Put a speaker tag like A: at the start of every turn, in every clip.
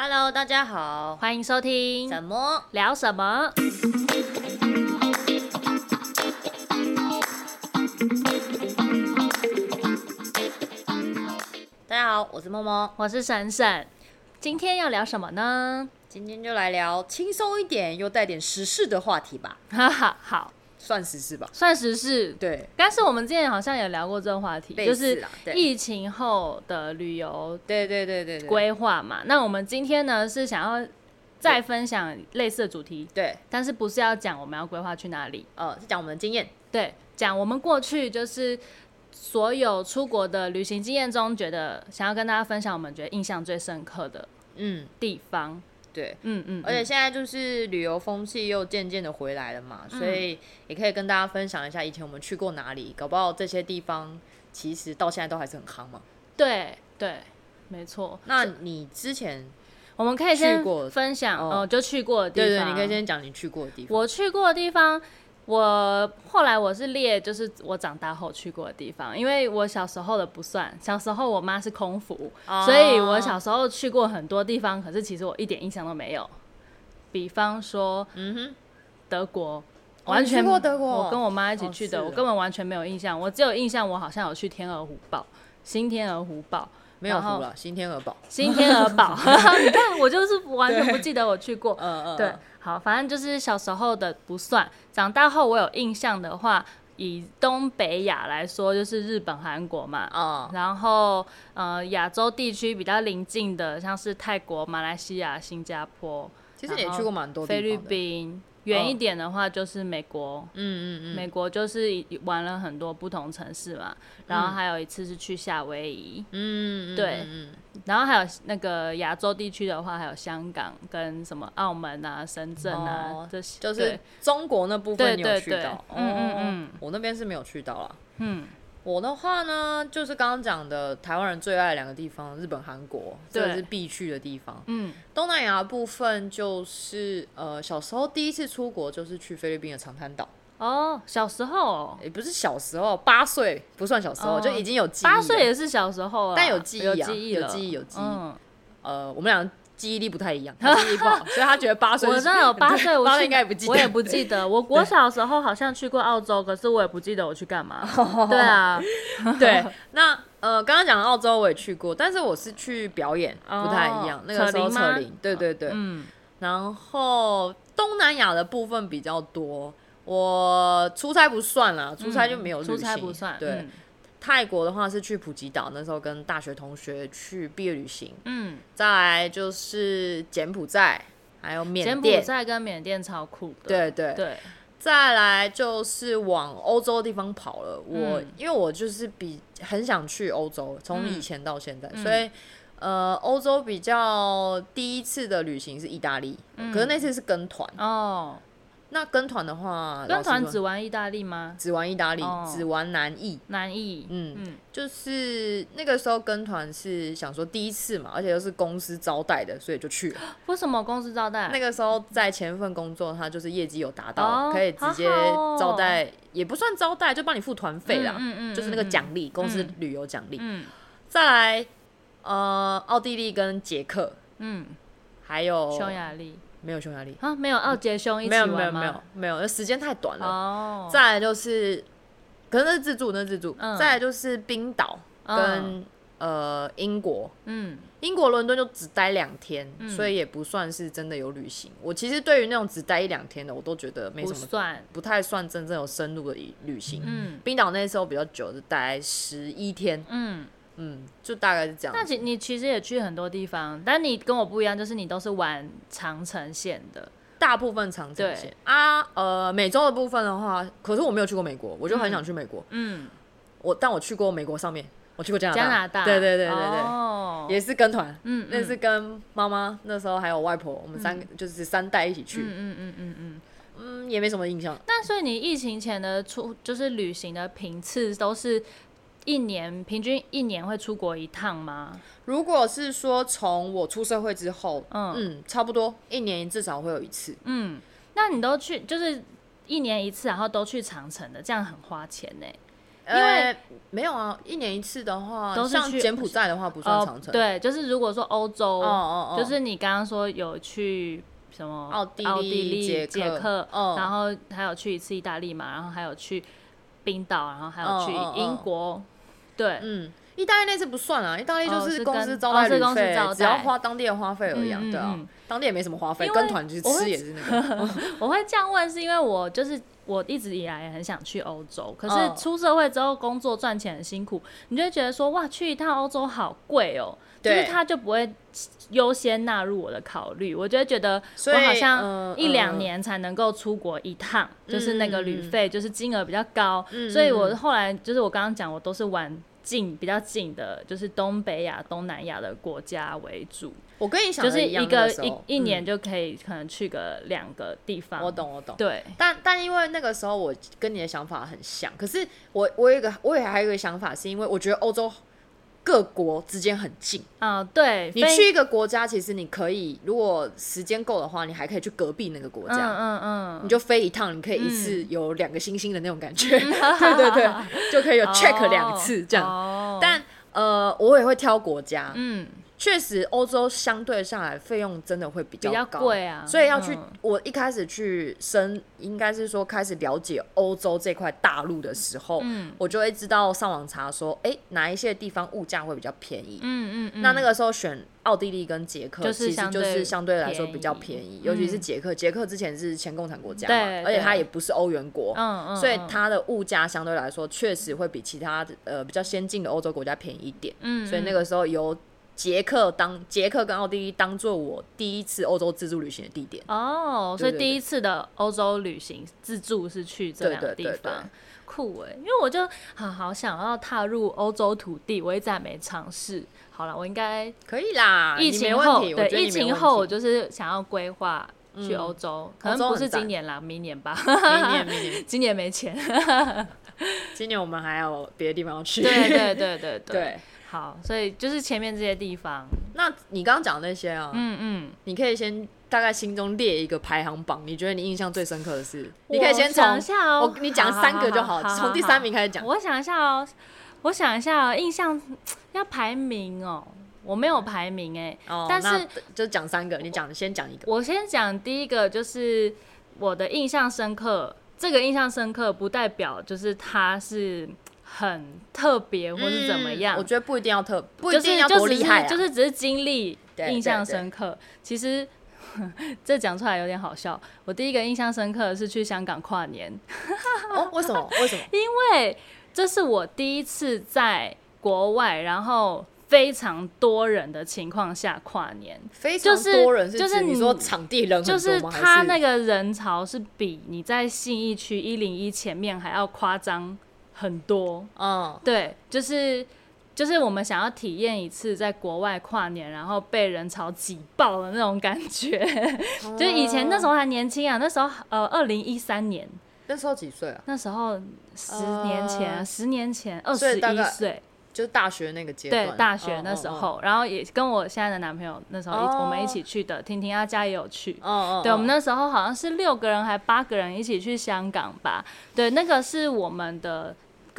A: Hello，大家好，
B: 欢迎收听。
A: 什么
B: 聊什么？
A: 大家好，我是默默，
B: 我是闪闪。今天要聊什么呢？
A: 今天就来聊轻松一点又带点时事的话题吧。
B: 哈哈，好。
A: 算时事吧，
B: 算时事。
A: 对，
B: 但是我们之前好像有聊过这个话题，就是疫情后的旅游，
A: 对对对对
B: 规划嘛。那我们今天呢是想要再分享类似的主题，
A: 对，
B: 但是不是要讲我们要规划去哪里？
A: 呃，是讲我们的经验，
B: 对，讲我们过去就是所有出国的旅行经验中，觉得想要跟大家分享，我们觉得印象最深刻的嗯地方。嗯
A: 对，嗯嗯，而且现在就是旅游风气又渐渐的回来了嘛，嗯，所以也可以跟大家分享一下以前我们去过哪里，搞不好这些地方其实到现在都还是很夯嘛。
B: 对对，没错。
A: 那你之前
B: 我们可以先分享哦，就去过的地方。
A: 对对，你可以先讲你去过的地方。
B: 我去过的地方。我后来我是列，就是我长大后去过的地方，因为我小时候的不算。小时候我妈是空服，oh. 所以我小时候去过很多地方，可是其实我一点印象都没有。比方说，嗯哼，德国，完全
A: 去过德国，
B: 我跟我妈一起去的，我根本完全没有印象。我只有印象，我好像有去天鹅湖堡，新天鹅湖堡。
A: 没有湖了，新天鹅堡，
B: 新天鹅堡，你看我就是完全不记得我去过，嗯嗯，对，好，反正就是小时候的不算，长大后我有印象的话，以东北亚来说，就是日本、韩国嘛，嗯，然后呃亚洲地区比较邻近的，像是泰国、马来西亚、新加坡，
A: 其实也去过蛮多
B: 菲律宾。远一点的话就是美国，嗯嗯嗯，美国就是玩了很多不同城市嘛，嗯、然后还有一次是去夏威夷，嗯对，嗯然后还有那个亚洲地区的话，还有香港跟什么澳门啊、深圳啊、哦、这些，
A: 就是中国那部分你有去到，对对对
B: 嗯嗯嗯，
A: 我那边是没有去到啦，嗯。我的话呢，就是刚刚讲的台湾人最爱两个地方，日本、韩国，这是必去的地方。嗯，东南亚部分就是呃，小时候第一次出国就是去菲律宾的长滩岛。
B: 哦，小时候
A: 也不是小时候，八岁不算小时候，哦、就已经有记忆。
B: 八岁也是小时候啊，
A: 但有记忆、啊，有记忆，有记忆，有记忆。嗯、呃，我们俩。记忆力不太一样，他记忆力不好，所以他觉得八岁。
B: 我真的有八岁，我
A: 应该也不记得。
B: 我也不记得。我 国小时候好像去过澳洲，可是我也不记得我去干嘛。对啊，
A: 对。那呃，刚刚讲的澳洲我也去过，但是我是去表演，不太一样。哦、那个时候扯铃，对对对。嗯。然后东南亚的部分比较多，我出差不算啦，出差就没有。
B: 出差不算。
A: 对。嗯泰国的话是去普吉岛，那时候跟大学同学去毕业旅行。嗯，再来就是柬埔寨，还有缅甸。柬埔
B: 寨跟缅甸超酷的。
A: 对对对。再来就是往欧洲的地方跑了。我、嗯、因为我就是比很想去欧洲，从以前到现在，嗯、所以呃，欧洲比较第一次的旅行是意大利，嗯、可是那次是跟团哦。那跟团的话，
B: 跟团只玩意大利吗？
A: 只玩意大利，哦、只玩南意。
B: 南意，
A: 嗯，嗯就是那个时候跟团是想说第一次嘛，而且又是公司招待的，所以就去了。
B: 为什么公司招待？
A: 那个时候在前一份工作，他就是业绩有达到，哦、可以直接招待，好好哦、也不算招待，就帮你付团费啦。嗯嗯嗯、就是那个奖励，嗯、公司旅游奖励。嗯。再来，呃，奥地利跟捷克，嗯，还有
B: 匈牙利。
A: 没有匈牙利
B: 啊，没有奥杰匈一起玩吗？
A: 没有没有没有没有，那时间太短了。哦，再来就是，可能那是自助，那是自助。嗯，再来就是冰岛跟呃英国，嗯，英国伦敦就只待两天，所以也不算是真的有旅行。我其实对于那种只待一两天的，我都觉得没什么，算不太算真正有深入的旅行。嗯，冰岛那时候比较久，是待十一天。嗯。嗯，就大概是这样。
B: 那其你其实也去很多地方，但你跟我不一样，就是你都是玩长城线的，
A: 大部分长城线。啊，呃，美洲的部分的话，可是我没有去过美国，我就很想去美国。嗯，我但我去过美国上面，我去过加拿大。
B: 加拿大，
A: 对对对对对，哦，也是跟团。嗯，那是跟妈妈，那时候还有外婆，我们三个就是三代一起去。嗯嗯嗯嗯嗯，嗯，也没什么印象。
B: 那所以你疫情前的出就是旅行的频次都是？一年平均一年会出国一趟吗？
A: 如果是说从我出社会之后，嗯嗯，差不多一年至少会有一次。嗯，
B: 那你都去就是一年一次，然后都去长城的，这样很花钱呢？因为
A: 没有啊，一年一次的话，
B: 都是
A: 像柬埔寨的话不算长城。
B: 对，就是如果说欧洲，就是你刚刚说有去什么奥地利、捷克，然后还有去一次意大利嘛，然后还有去冰岛，然后还有去英国，对，
A: 嗯。意大利那次不算啊，意大利就是公司招待旅费，只要花当地的花费而已，对啊，当地也没什么花费，跟团去吃也是那个。
B: 我会这样问，是因为我就是我一直以来也很想去欧洲，可是出社会之后工作赚钱很辛苦，你就会觉得说哇，去一趟欧洲好贵哦，就是他就不会优先纳入我的考虑，我就会觉得我好像一两年才能够出国一趟，就是那个旅费就是金额比较高，所以我后来就是我刚刚讲，我都是玩。近比较近的，就是东北亚、东南亚的国家为主。
A: 我跟你想
B: 就是一个一一年就可以可能去个两个地方。
A: 我懂，我懂。
B: 对，
A: 但但因为那个时候我跟你的想法很像，可是我我有一个我也还有一个想法，是因为我觉得欧洲。各国之间很近。
B: 啊，对，
A: 你去一个国家，其实你可以，如果时间够的话，你还可以去隔壁那个国家，嗯嗯，你就飞一趟，你可以一次有两个星星的那种感觉，对对 对，就可以有 check 两次这样。但呃，我也会挑国家，嗯。确实，欧洲相对下来费用真的会比较高，
B: 贵啊，
A: 所以要去。我一开始去深，应该是说开始了解欧洲这块大陆的时候，我就会知道上网查说，哎，哪一些地方物价会比较便宜。嗯嗯。那那个时候选奥地利跟捷克，其实就是相对来说比较便宜，尤其是捷克。捷克之前是前共产国家嘛，而且它也不是欧元国，所以它的物价相对来说确实会比其他呃比较先进的欧洲国家便宜一点。嗯。所以那个时候有。捷克当捷克跟奥地利当做我第一次欧洲自助旅行的地点
B: 哦，所以第一次的欧洲旅行自助是去这两个地方，酷哎！因为我就好好想要踏入欧洲土地，我一直还没尝试。好了，我应该
A: 可以啦。
B: 疫情后，对疫情后，我就是想要规划去欧洲，可能不是今年啦，明年吧。
A: 明年，明年，
B: 今年没钱。
A: 今年我们还有别的地方要去。
B: 对对对对对。好，所以就是前面这些地方。
A: 那你刚刚讲的那些啊，嗯嗯，你可以先大概心中列一个排行榜，你觉得你印象最深刻的是？你可以先讲一下哦，我你讲三个就好，从第三名开始讲。
B: 我想一下哦，我想一下哦，印象 要排名哦，我没有排名哎，但是
A: 就讲三个，你讲先讲一个。
B: 我先讲第一个，就是我的印象深刻。这个印象深刻不代表就是它是。很特别，或是怎么样？
A: 我觉得不一定要特，不一定要多厉害，
B: 就是只是经历印象深刻。其实 这讲出来有点好笑。我第一个印象深刻的是去香港跨年。
A: 哦，为什么？为什么？
B: 因为这是我第一次在国外，然后非常多人的情况下跨年。
A: 非常多人是就是你说场地人
B: 就是他那个人潮是比你在信义区一零一前面还要夸张。很多，嗯，对，就是就是我们想要体验一次在国外跨年，然后被人潮挤爆的那种感觉。嗯、就以前那时候还年轻啊，那时候呃，二零一三年，
A: 那时候几岁啊？
B: 那时候十年前，呃、十年前二十一岁。
A: 就是大学那个阶段，
B: 对，大学那时候，然后也跟我现在的男朋友那时候一我们一起去的，婷婷他家也有去，对，我们那时候好像是六个人还八个人一起去香港吧，对，那个是我们的。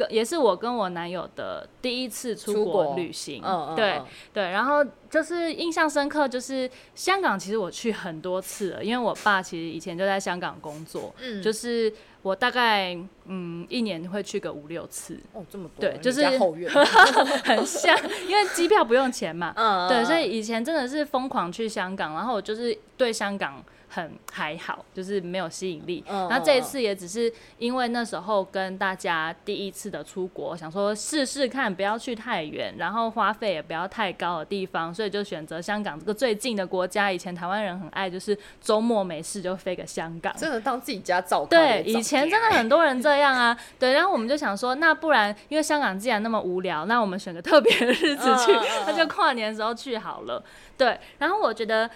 B: 也是我跟我男友的第一次出国旅行，对对，然后就是印象深刻，就是香港其实我去很多次了，因为我爸其实以前就在香港工作，嗯，就是我大概嗯一年会去个五六次，
A: 哦这么多，
B: 对，就是 很像，因为机票不用钱嘛，嗯，对，所以以前真的是疯狂去香港，然后我就是对香港。很还好，就是没有吸引力。然后这一次也只是因为那时候跟大家第一次的出国，想说试试看，不要去太远，然后花费也不要太高的地方，所以就选择香港这个最近的国家。以前台湾人很爱，就是周末没事就飞个香港，
A: 真的当自己家照。
B: 对，以前真的很多人这样啊。对，然后我们就想说，那不然因为香港既然那么无聊，那我们选个特别的日子去，那就跨年的时候去好了。对，然后我觉得。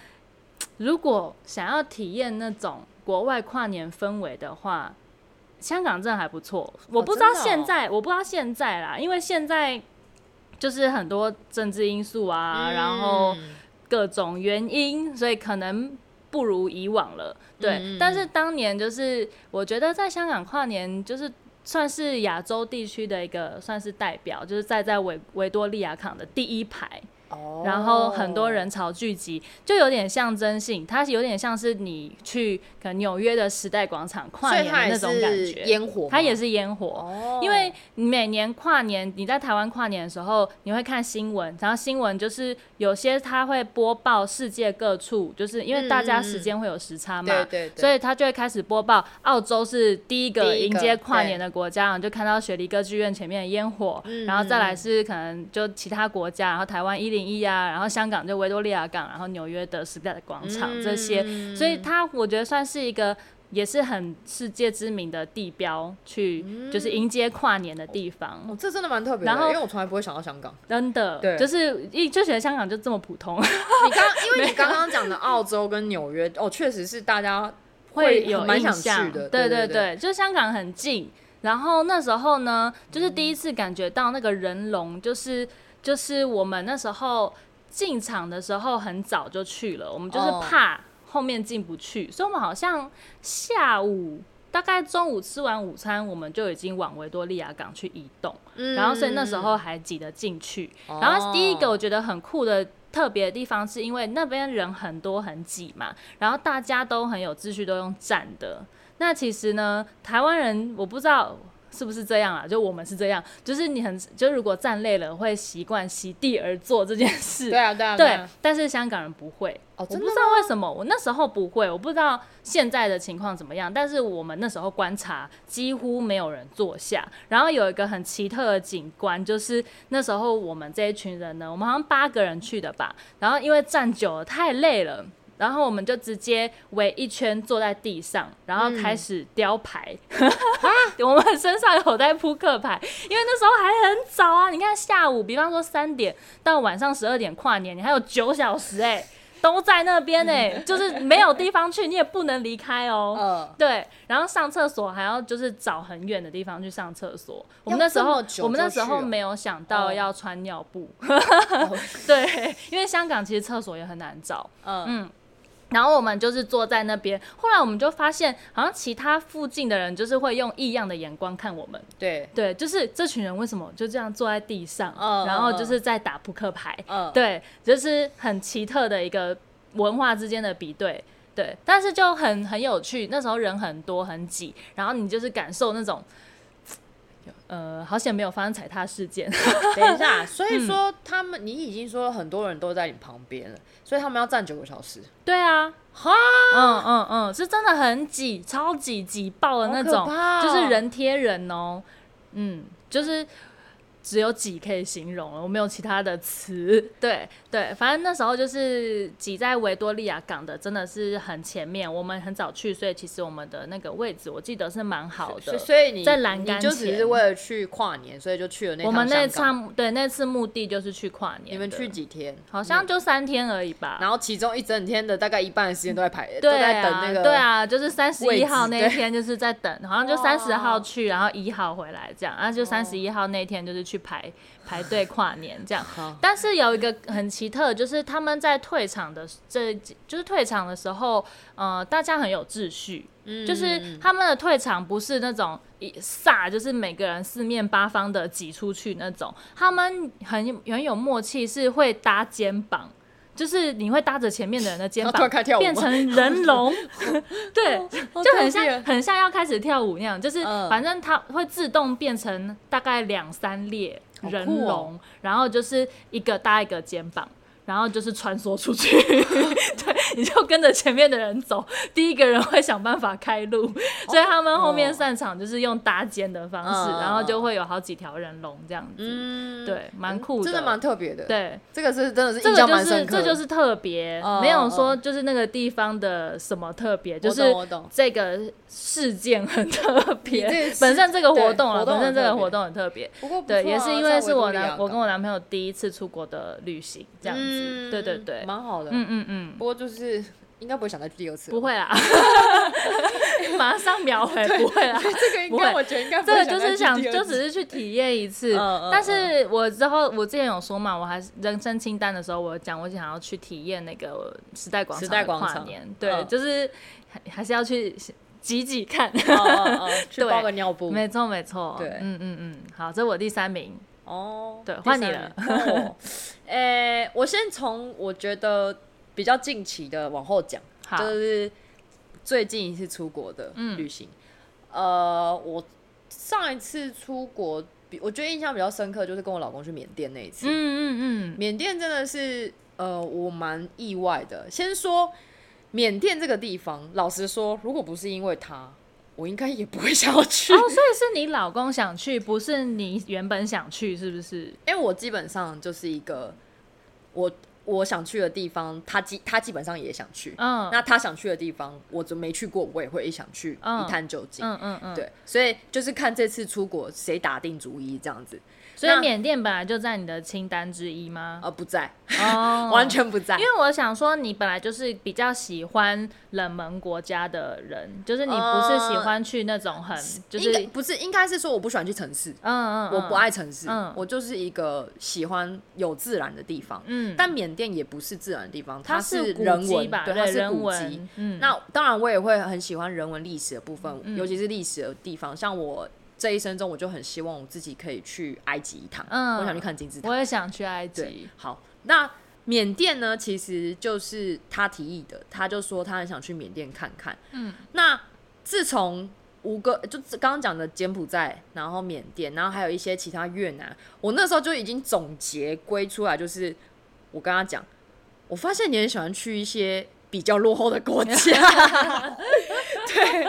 B: 如果想要体验那种国外跨年氛围的话，香港真的还不错。我不知道现在，我不知道现在啦，因为现在就是很多政治因素啊，然后各种原因，所以可能不如以往了。对，但是当年就是我觉得在香港跨年就是算是亚洲地区的一个算是代表，就是站在维维多利亚港的第一排。然后很多人潮聚集，就有点象征性，它有点像是你去可能纽约的时代广场跨年的那种感觉。
A: 烟火，
B: 它也是烟火。哦。因为每年跨年，你在台湾跨年的时候，你会看新闻，然后新闻就是有些它会播报世界各处，就是因为大家时间会有时差嘛，
A: 对对对，
B: 所以它就会开始播报澳洲是第一个迎接跨年的国家，然后就看到雪梨歌剧院前面的烟火，然后再来是可能就其他国家，然后台湾一零一啊，然后香港就维多利亚港，然后纽约的时代的广场、嗯、这些，所以它我觉得算是一个也是很世界知名的地标，去就是迎接跨年的地方。
A: 哦，这真的蛮特别的，然后因为我从来不会想到香港，
B: 真的，对，就是一就觉得香港就这么普通。
A: 你刚 因为你刚刚讲的澳洲跟纽约，哦，确实是大家会有蛮想去的，
B: 对对对，就是香港很近。然后那时候呢，就是第一次感觉到那个人龙，就是就是我们那时候。进场的时候很早就去了，我们就是怕后面进不去，oh. 所以我们好像下午大概中午吃完午餐，我们就已经往维多利亚港去移动，嗯、然后所以那时候还挤得进去。Oh. 然后第一个我觉得很酷的特别的地方，是因为那边人很多很挤嘛，然后大家都很有秩序，都用站的。那其实呢，台湾人我不知道。是不是这样啊？就我们是这样，就是你很就如果站累了会习惯席地而坐这件事。
A: 对啊，对啊，
B: 对但是香港人不会。
A: 哦，
B: 我不知道为什么，我那时候不会，我不知道现在的情况怎么样。但是我们那时候观察，几乎没有人坐下。然后有一个很奇特的景观，就是那时候我们这一群人呢，我们好像八个人去的吧。然后因为站久了太累了。然后我们就直接围一圈坐在地上，然后开始雕牌。嗯、我们身上有带扑克牌，因为那时候还很早啊。你看下午，比方说三点到晚上十二点跨年，你还有九小时哎、欸，都在那边哎、欸，就是没有地方去，你也不能离开哦。嗯、对，然后上厕所还要就是找很远的地方去上厕所。我们那时候我们那时候没有想到要穿尿布。哦、对，因为香港其实厕所也很难找。嗯。嗯然后我们就是坐在那边，后来我们就发现，好像其他附近的人就是会用异样的眼光看我们。
A: 对
B: 对，就是这群人为什么就这样坐在地上，嗯、然后就是在打扑克牌。嗯，对，就是很奇特的一个文化之间的比对。对，但是就很很有趣，那时候人很多很挤，然后你就是感受那种。呃，好险没有发生踩踏事件。
A: 等一下，所以说他们，你已经说很多人都在你旁边了，所以他们要站九个小时。
B: 对啊，哈，嗯嗯嗯，是真的很挤，超级挤爆的那种，哦、就是人贴人哦，嗯，就是。只有挤可以形容了，我没有其他的词。对对，反正那时候就是挤在维多利亚港的，真的是很前面。我们很早去，所以其实我们的那个位置，我记得是蛮好的。
A: 所以你
B: 在栏杆前，
A: 就只是为了去跨年，所以就去了那。
B: 我们那趟对那次目的就是去跨年。
A: 你们去几天？
B: 好像就三天而已吧。
A: 然后其中一整天的大概一半的时间都在排，
B: 对啊，
A: 都在等那个。
B: 对啊，就是三十一号那一天就是在等，好像就三十号去，然后一号回来这样，然后就三十一号那天就是去排。排队跨年这样，但是有一个很奇特，就是他们在退场的这，就是退场的时候，呃，大家很有秩序，嗯，就是他们的退场不是那种一撒，就是每个人四面八方的挤出去那种，他们很很有默契，是会搭肩膀。就是你会搭着前面的人的肩膀，变成人龙，对，就很像很像要开始跳舞那样。就是反正它会自动变成大概两三列人龙，然后就是一个搭一个肩膀。然后就是穿梭出去，对，你就跟着前面的人走，第一个人会想办法开路，所以他们后面散场就是用搭肩的方式，然后就会有好几条人龙这样子，嗯。对，蛮酷的，
A: 真的蛮特别的，
B: 对，
A: 这个是真的是
B: 这就是这就是特别，没有说就是那个地方的什么特别，就是这个事件很特别，本身这个活动啊，本身这个活动很特别，对，也是因为是我男，我跟我男朋友第一次出国的旅行这样子。嗯，对对对，
A: 蛮好的。
B: 嗯嗯嗯。
A: 不过就是应该不会想再去第二次。
B: 不会啦，马上秒回，不会啦。
A: 这个应该我觉得应该不会。
B: 这个就是想就只是去体验一次。但是我之后我之前有说嘛，我还是人生清单的时候，我讲我想要去体验那个时代广场。时代广场。对，就是还是要去。挤挤看，
A: 去包个尿布，
B: 没错没错，
A: 对，
B: 嗯嗯嗯，好，这是我第三名
A: 哦，
B: 对，换你了，
A: 诶，我先从我觉得比较近期的往后讲，就是最近一次出国的旅行，呃，我上一次出国。我觉得印象比较深刻，就是跟我老公去缅甸那一次。嗯嗯嗯，缅甸真的是呃，我蛮意外的。先说缅甸这个地方，老实说，如果不是因为他，我应该也不会想要去。
B: 哦，所以是你老公想去，不是你原本想去，是不是？
A: 因为我基本上就是一个我。我想去的地方，他基他基本上也想去。嗯，那他想去的地方，我就没去过，我也会想去一探究竟。嗯嗯嗯，对，所以就是看这次出国谁打定主意这样子。
B: 所以缅甸本来就在你的清单之一吗？
A: 呃，不在，哦，完全不在。
B: 因为我想说，你本来就是比较喜欢冷门国家的人，就是你不是喜欢去那种很，就是
A: 不是，应该是说我不喜欢去城市。嗯嗯，我不爱城市，嗯我就是一个喜欢有自然的地方。嗯，但缅甸也不是自然的地方，它是人文吧？对，它是古迹。嗯，那当然我也会很喜欢人文历史的部分，尤其是历史的地方，像我。这一生中，我就很希望我自己可以去埃及一趟。嗯，我想去看金字塔。
B: 我也想去埃及。
A: 好，那缅甸呢？其实就是他提议的，他就说他很想去缅甸看看。嗯，那自从五个，就刚刚讲的柬埔寨，然后缅甸，然后还有一些其他越南，我那时候就已经总结归出来，就是我跟他讲，我发现你很喜欢去一些。比较落后的国家，对，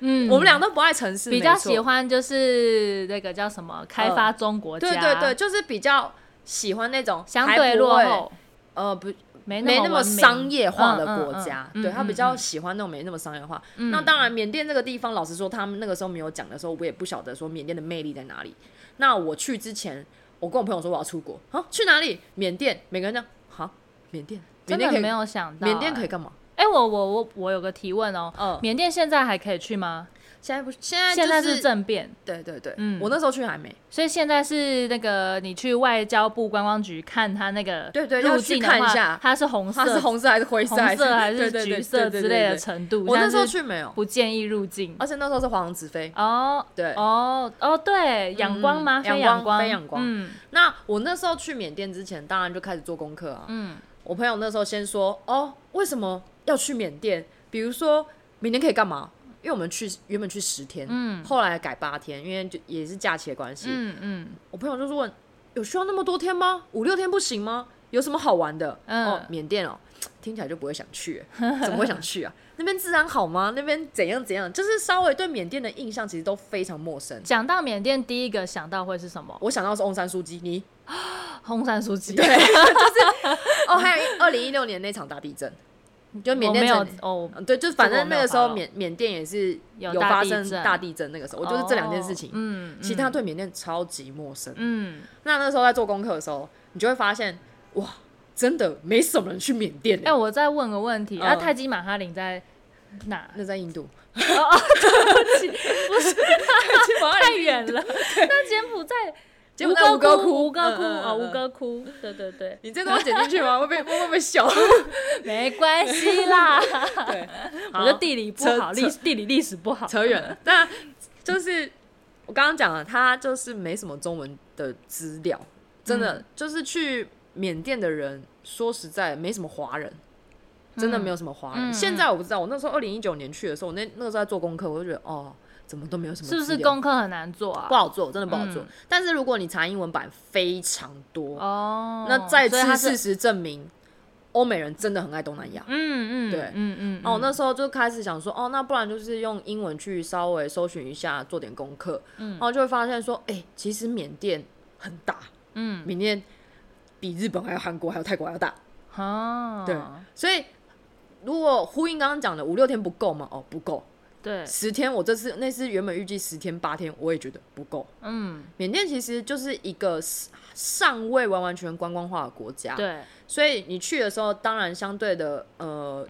A: 嗯，我们俩都不爱城市，
B: 比较喜欢就是那个叫什么开发中国家，
A: 对对对，就是比较喜欢那种
B: 相对落后，
A: 呃，不，没没那么商业化的国家，对，他比较喜欢那种没那么商业化。那当然，缅甸这个地方，老实说，他们那个时候没有讲的时候，我也不晓得说缅甸的魅力在哪里。那我去之前，我跟我朋友说我要出国，好，去哪里？缅甸，每个人讲好，缅甸。
B: 真的没有想到，
A: 缅甸可以干嘛？
B: 哎，我我我我有个提问哦，嗯，缅甸现在还可以去吗？
A: 现在不，现在
B: 现在是政变，
A: 对对对，嗯，我那时候去还没，
B: 所以现在是那个你去外交部观光局看他那个，
A: 对对，入境看一下，
B: 它是红色，
A: 它是红色还是灰色？
B: 红色还是橘色之类的程度？
A: 我那时候去没有，
B: 不建议入境，
A: 而且那时候是黄子飞
B: 哦，
A: 对，
B: 哦哦对，阳光吗？非仰光，
A: 非仰光，嗯，那我那时候去缅甸之前，当然就开始做功课啊，嗯。我朋友那时候先说哦，为什么要去缅甸？比如说明天可以干嘛？因为我们去原本去十天，嗯，后来改八天，因为就也是假期的关系，嗯嗯。我朋友就是问，有需要那么多天吗？五六天不行吗？有什么好玩的？嗯、哦，缅甸哦，听起来就不会想去，怎么会想去啊？那边治安好吗？那边怎样怎样？就是稍微对缅甸的印象其实都非常陌生。
B: 讲到缅甸，第一个想到会是什么？
A: 我想到是翁山书记，你？
B: 翁山书记，
A: 对，就是哦，还有二零一六年那场大地震，就缅甸有哦，对，就反正那个时候缅缅甸也是有发生大地震，那个时候我就是这两件事情，嗯，其他对缅甸超级陌生，嗯，那那时候在做功课的时候，你就会发现哇，真的没什么人去缅甸。
B: 哎，我再问个问题，那泰姬玛哈林在哪？
A: 那在印度。
B: 哦，对不起，不是，太远了。那柬埔寨。吴哥窟，吴哥窟啊，吴哥窟，对对对，
A: 你这都要剪进去吗？会被会不会笑？
B: 没关系啦，对，我的地理不好，历地理历史不好，
A: 扯远了。那就是我刚刚讲了，他就是没什么中文的资料，真的就是去缅甸的人，说实在没什么华人，真的没有什么华人。现在我不知道，我那时候二零一九年去的时候，我那那个时候在做功课，我就觉得哦。怎么都没有什么，
B: 是不是功课很难做啊？
A: 不好做，真的不好做。但是如果你查英文版非常多哦，那再次事实证明，欧美人真的很爱东南亚。嗯嗯，对，嗯嗯。哦，那时候就开始想说，哦，那不然就是用英文去稍微搜寻一下，做点功课。嗯，然后就会发现说，哎，其实缅甸很大，嗯，缅甸比日本还有韩国还有泰国还要大。哦，对，所以如果呼应刚刚讲的五六天不够吗？哦，不够。
B: 对，
A: 十天，我这次那次原本预计十天八天，我也觉得不够。嗯，缅甸其实就是一个尚未完完全全观光化的国家。
B: 对，
A: 所以你去的时候，当然相对的，呃，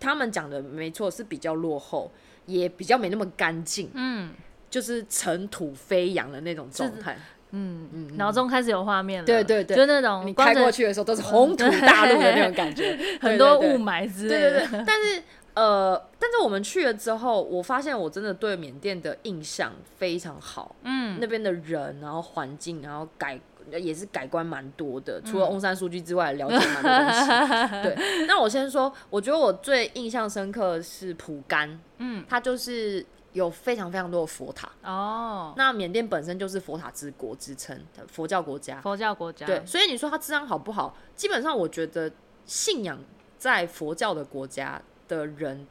A: 他们讲的没错，是比较落后，也比较没那么干净。嗯，就是尘土飞扬的那种状态。
B: 嗯嗯，脑中开始有画面了。
A: 对对对，
B: 就那种
A: 你开过去的时候都是红土大陆的那种感觉，
B: 很多雾霾之类的。
A: 对对对，但是。呃，但是我们去了之后，我发现我真的对缅甸的印象非常好。嗯，那边的人，然后环境，然后改也是改观蛮多的。除了翁山书记之外，了解蛮多东西。对，那我先说，我觉得我最印象深刻的是蒲甘。嗯，它就是有非常非常多的佛塔。哦，那缅甸本身就是佛塔之国之称，佛教国家。
B: 佛教国家。
A: 对，所以你说它治安好不好？基本上我觉得信仰在佛教的国家。的人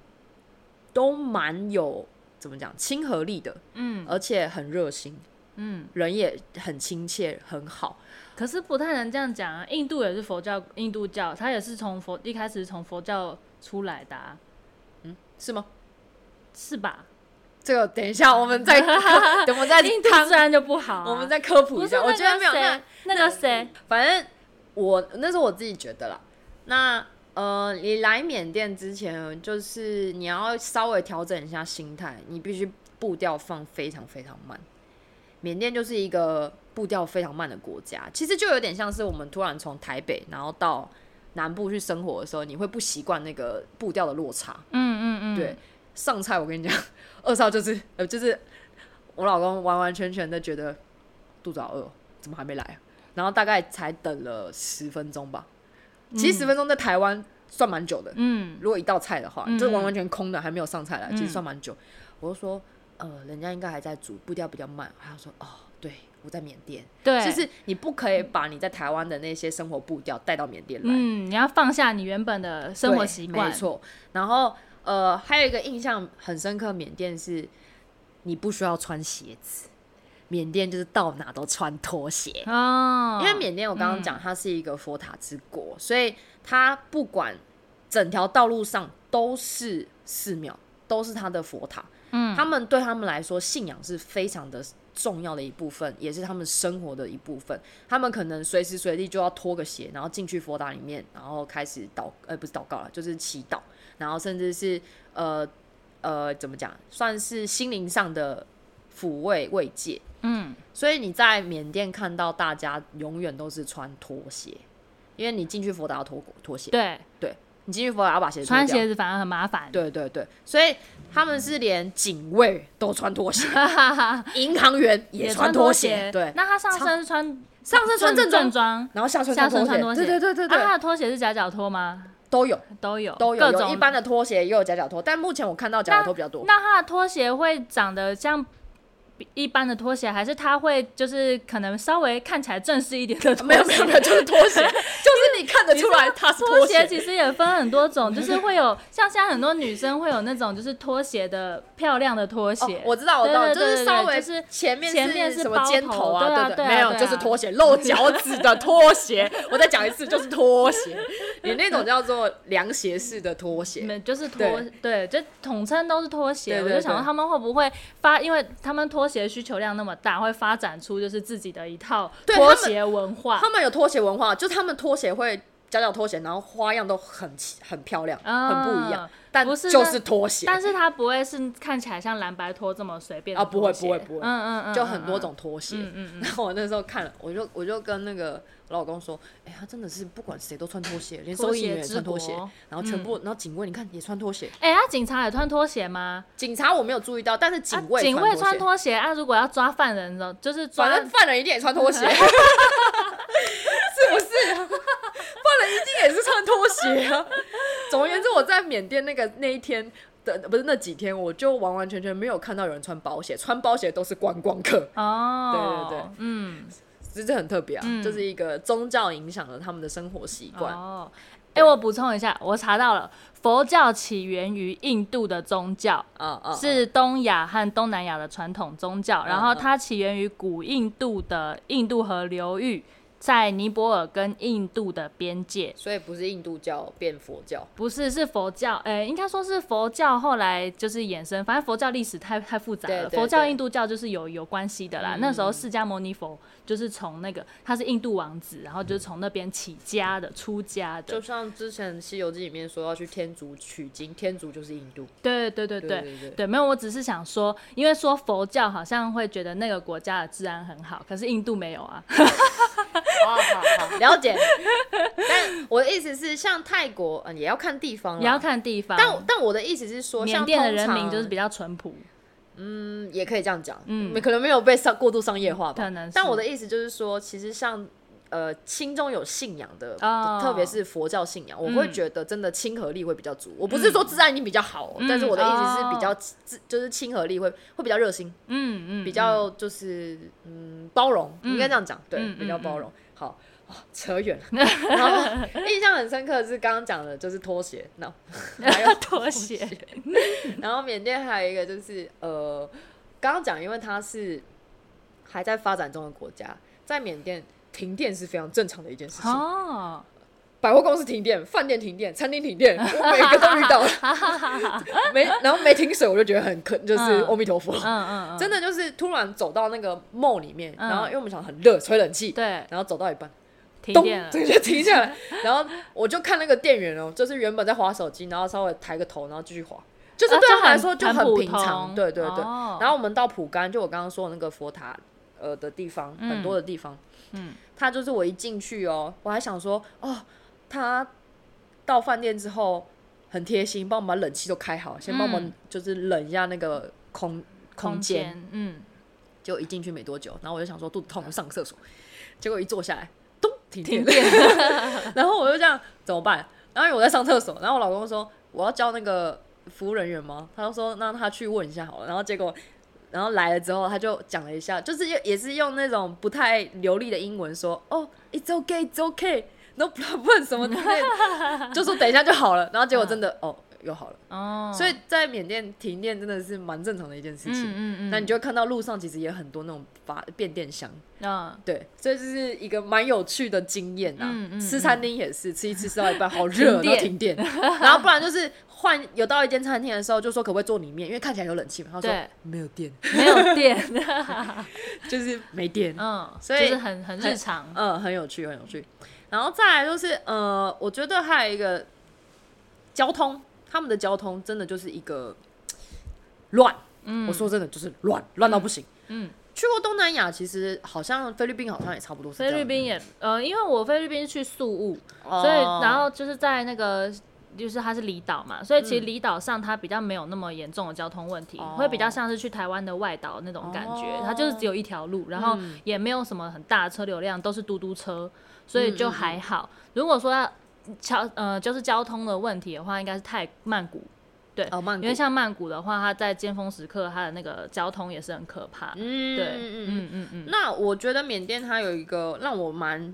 A: 都蛮有怎么讲亲和力的，嗯，而且很热心，嗯，人也很亲切，很好。
B: 可是不太能这样讲啊，印度也是佛教，印度教它也是从佛一开始从佛教出来的，啊，
A: 嗯，是吗？
B: 是吧？
A: 这个等一下我们再等，我们再
B: 印度自然就不好，啊，
A: 我们再科普一下。我觉得没有
B: 那那个谁，
A: 反正我那是我自己觉得啦，那。呃，你来缅甸之前，就是你要稍微调整一下心态，你必须步调放非常非常慢。缅甸就是一个步调非常慢的国家，其实就有点像是我们突然从台北然后到南部去生活的时候，你会不习惯那个步调的落差。嗯嗯嗯，对。上菜我跟你讲，二少就是呃就是我老公完完全全的觉得肚子好饿，怎么还没来啊？然后大概才等了十分钟吧。其实十分钟在台湾算蛮久的，嗯，如果一道菜的话，嗯、就完完全空的，还没有上菜来，嗯、其实算蛮久。我就说，呃，人家应该还在煮，步调比较慢。他说，哦，对，我在缅甸。对，就是你不可以把你在台湾的那些生活步调带到缅甸来，
B: 嗯，你要放下你原本的生活习惯。
A: 没错。然后，呃，还有一个印象很深刻，缅甸是你不需要穿鞋子。缅甸就是到哪都穿拖鞋哦，因为缅甸我刚刚讲它是一个佛塔之国，嗯、所以它不管整条道路上都是寺庙，都是它的佛塔。嗯，他们对他们来说，信仰是非常的重要的一部分，也是他们生活的一部分。他们可能随时随地就要脱个鞋，然后进去佛塔里面，然后开始祷，呃，不是祷告了，就是祈祷，然后甚至是呃呃，怎么讲，算是心灵上的抚慰慰藉。嗯，所以你在缅甸看到大家永远都是穿拖鞋，因为你进去佛塔要脱拖鞋。
B: 对，
A: 对你进去佛塔要把鞋
B: 穿鞋子反而很麻烦。
A: 对对对，所以他们是连警卫都穿拖鞋，银行员也穿拖鞋。对，
B: 那他上身是穿
A: 上身穿正
B: 装，
A: 然后下身穿拖鞋。对对对对对。
B: 那他的拖鞋是夹脚拖吗？
A: 都有
B: 都有
A: 都有，有一般的拖鞋也有夹脚拖，但目前我看到夹脚拖比较多。
B: 那他的拖鞋会长得像？一般的拖鞋，还是他会就是可能稍微看起来正式一点的 拖鞋？
A: 没有没有没有，就是拖鞋，就是你看得出来它是拖鞋。
B: 其实也分很多种，就是会有像现在很多女生会有那种就是拖鞋的漂亮的拖鞋。
A: 我知道我知道，就是稍微是前面前面是什么尖头啊？对对，没有就是拖鞋，露脚趾的拖鞋。我再讲一次，就是拖鞋。你那种叫做凉鞋式的拖鞋，
B: 就是拖对，就统称都是拖鞋。我就想说他们会不会发，因为他们拖。鞋需求量那么大，会发展出就是自己的一套拖鞋文化。
A: 他们，有拖鞋文化，就他们拖鞋会夹脚拖鞋，然后花样都很很漂亮，嗯、很不一样。但不是就是拖鞋，
B: 但是它不会是看起来像蓝白拖这么随便啊，
A: 不会不会不会，嗯嗯嗯，就很多种拖鞋。嗯嗯，然后我那时候看了，我就我就跟那个我老公说，哎，他真的是不管谁都穿拖鞋，连收银员也穿拖鞋，然后全部，然后警卫你看也穿拖鞋。
B: 哎，他警察也穿拖鞋吗？
A: 警察我没有注意到，但是警卫
B: 警卫穿拖鞋啊，如果要抓犯人的，就是抓
A: 犯人一定也穿拖鞋，是不是？犯人一定也是穿拖鞋啊。总而言之，我在缅甸那个那一天的不是那几天，我就完完全全没有看到有人穿包鞋，穿包鞋都是观光客。哦，对对对，嗯，这这很特别啊，嗯、就是一个宗教影响了他们的生活习惯。哦，
B: 哎、欸，我补充一下，我查到了，佛教起源于印度的宗教，是东亚和东南亚的传统宗教，哦、然后它起源于古印度的印度河流域。在尼泊尔跟印度的边界，
A: 所以不是印度教变佛教，
B: 不是，是佛教，诶、欸，应该说是佛教后来就是衍生，反正佛教历史太太复杂了，佛教印度教就是有有关系的啦。嗯、那时候释迦牟尼佛就是从那个他是印度王子，然后就是从那边起家的，出家的。
A: 就像之前《西游记》里面说要去天竺取经，天竺就是印度。
B: 对对对对对对，对，对，没有，我只是想说，因为说佛教好像会觉得那个国家的治安很好，可是印度没有啊。
A: 好好好，了解。但我的意思是，像泰国，嗯，也要看地方，
B: 也要看地方。
A: 但但我的意思是说，
B: 缅甸的人民就是比较淳朴。
A: 嗯，也可以这样讲。嗯，可能没有被商过度商业化吧。
B: 可能。
A: 但我的意思就是说，其实像。呃，心中有信仰的，特别是佛教信仰，我会觉得真的亲和力会比较足。我不是说自然已经比较好，但是我的意思是比较就是亲和力会会比较热心，嗯嗯，比较就是嗯包容，应该这样讲，对，比较包容。好，扯远了。然后印象很深刻的是刚刚讲的就是拖鞋，那
B: 还有拖鞋。
A: 然后缅甸还有一个就是呃，刚刚讲，因为它是还在发展中的国家，在缅甸。停电是非常正常的一件事情。哦，百货公司停电，饭店停电，餐厅停电，我每个都遇到了。没，然后没停水，我就觉得很坑，就是阿弥陀佛。嗯嗯嗯，真的就是突然走到那个 mall 里面，然后因为我们想很热，吹冷气，
B: 对，
A: 然后走到一半，
B: 停电了，
A: 直接停下来。然后我就看那个店员哦，就是原本在划手机，然后稍微抬个头，然后继续划，就是对他来说就很平常。对对对。然后我们到蒲甘，就我刚刚说的那个佛塔呃的地方，很多的地方。嗯，他就是我一进去哦，我还想说哦，他到饭店之后很贴心，帮我们把冷气都开好，先帮我们就是冷一下那个空空间。嗯，结果一进去没多久，然后我就想说肚子痛，上个厕所，结果一坐下来，咚，停电。然后我就这样怎么办？然后我在上厕所，然后我老公说我要叫那个服务人员吗？他就说让他去问一下好了。然后结果。然后来了之后，他就讲了一下，就是也是用那种不太流利的英文说，哦，it's okay, it's okay, no problem 什么之类的，就说等一下就好了。然后结果真的，哦。又好了哦，所以在缅甸停电真的是蛮正常的一件事情。嗯嗯，那你就会看到路上其实也很多那种发变电箱啊，对，所以这是一个蛮有趣的经验呐。吃餐厅也是吃一吃吃到一半好 热，然后停电，然后不然就是换有到一间餐厅的时候就说可不可以坐里面，因为看起来有冷气嘛。他说没有电，
B: 没有电，
A: 就是没电。
B: 嗯，所以就是很很日常，
A: 嗯，很有趣，很有趣。然后再来就是呃，我觉得还有一个交通。他们的交通真的就是一个乱，嗯，我说真的就是乱，乱到不行。嗯，去过东南亚，其实好像菲律宾好像也差不多。
B: 菲律宾也，呃，因为我菲律宾去宿务，所以然后就是在那个，就是它是离岛嘛，所以其实离岛上它比较没有那么严重的交通问题，会比较像是去台湾的外岛那种感觉，它就是只有一条路，然后也没有什么很大的车流量，都是嘟嘟车，所以就还好。如果说要交呃，就是交通的问题的话，应该是泰曼谷，对，哦、曼谷，因为像曼谷的话，它在尖峰时刻，它的那个交通也是很可怕。嗯，对，嗯嗯嗯嗯。嗯，
A: 那我觉得缅甸它有一个让我蛮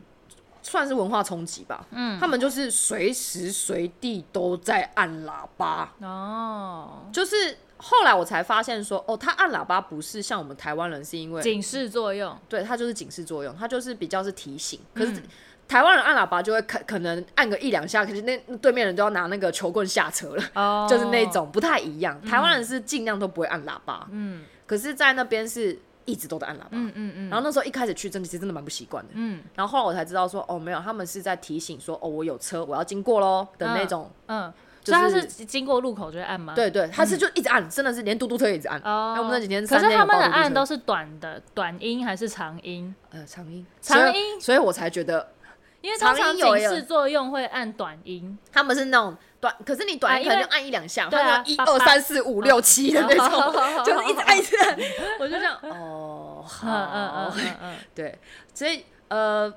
A: 算是文化冲击吧。嗯，他们就是随时随地都在按喇叭。哦，就是后来我才发现说，哦，他按喇叭不是像我们台湾人是因为
B: 警示作用，
A: 对，它就是警示作用，它就是比较是提醒。可是。嗯台湾人按喇叭就会可可能按个一两下，可是那对面人都要拿那个球棍下车了，oh. 就是那种不太一样。台湾人是尽量都不会按喇叭，嗯，可是在那边是一直都在按喇叭，嗯嗯嗯。然后那时候一开始去，真的其实真的蛮不习惯的，嗯。然后后来我才知道说，哦，没有，他们是在提醒说，哦，我有车，我要经过喽的那种，嗯。
B: 所以他是经过路口就会按吗？
A: 对对，他是就一直按，真的是连嘟嘟车也一直按。哦。我们那几天，
B: 可是他们的按都是短的，短音还是长音？
A: 呃，长音。
B: 长音。
A: 所以我才觉得。
B: 因为通常警示作用会按短音，
A: 他们是那种短，可是你短音可能就按一两下，对啊，一二三四五六七的那种，就是一直按一直按，我就这样，哦，好，嗯嗯嗯对，所以呃，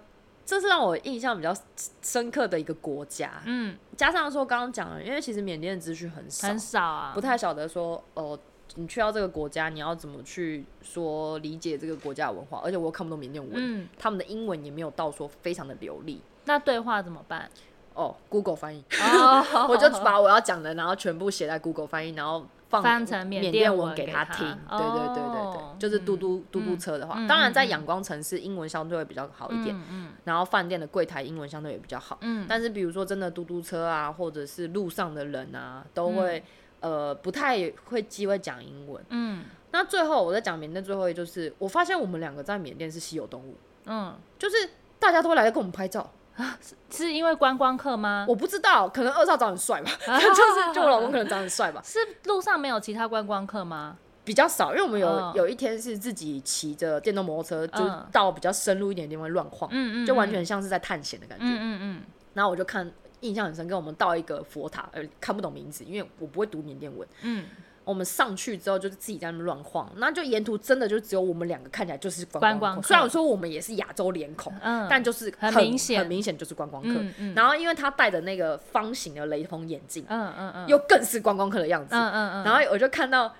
A: 这是让我印象比较深刻的一个国家，嗯，加上说刚刚讲了，因为其实缅甸的资讯很少，
B: 很少啊，
A: 不太晓得说哦。你去到这个国家，你要怎么去说理解这个国家的文化？而且我又看不懂缅甸文，嗯、他们的英文也没有到说非常的流利。
B: 那对话怎么办？
A: 哦，Google 翻译，哦、我就把我要讲的，然后全部写在 Google 翻译，然后放
B: 翻成缅甸文给他听。
A: 对对对对对，哦、就是嘟嘟嘟嘟车的话，嗯、当然在仰光城市英文相对会比较好一点，嗯嗯、然后饭店的柜台英文相对也比较好，嗯、但是比如说真的嘟嘟车啊，或者是路上的人啊，都会。嗯呃，不太会机会讲英文。嗯，那最后我在讲缅甸最后一就是，我发现我们两个在缅甸是稀有动物。嗯，就是大家都会来跟我们拍照
B: 啊，是是因为观光客吗？
A: 我不知道，可能二少长很帅吧，就是就我老公可能长很帅吧。
B: 是路上没有其他观光客吗？
A: 比较少，因为我们有有一天是自己骑着电动摩托车，就到比较深入一点的地方乱晃，嗯嗯，就完全像是在探险的感觉，嗯嗯嗯。然后我就看，印象很深，跟我们到一个佛塔，呃，看不懂名字，因为我不会读缅甸文，嗯。我们上去之后就是自己在那乱晃，那就沿途真的就只有我们两个看起来就是观光客。虽然说我们也是亚洲脸孔，嗯，但就是很，很明显，很明显就是观光客。嗯嗯。然后因为他戴的那个方形的雷锋眼镜，嗯嗯嗯，又更是观光客的样子。嗯嗯嗯。然后我就看到，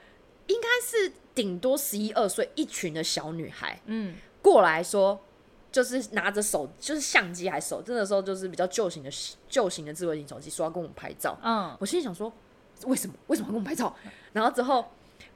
A: 应该是顶多十一二岁，一群的小女孩，嗯，过来说，就是拿着手，就是相机还手，真的时候就是比较旧型的旧型的智慧型手机，说要跟我们拍照。嗯。我心里想说，为什么？为什么要跟我们拍照？然后之后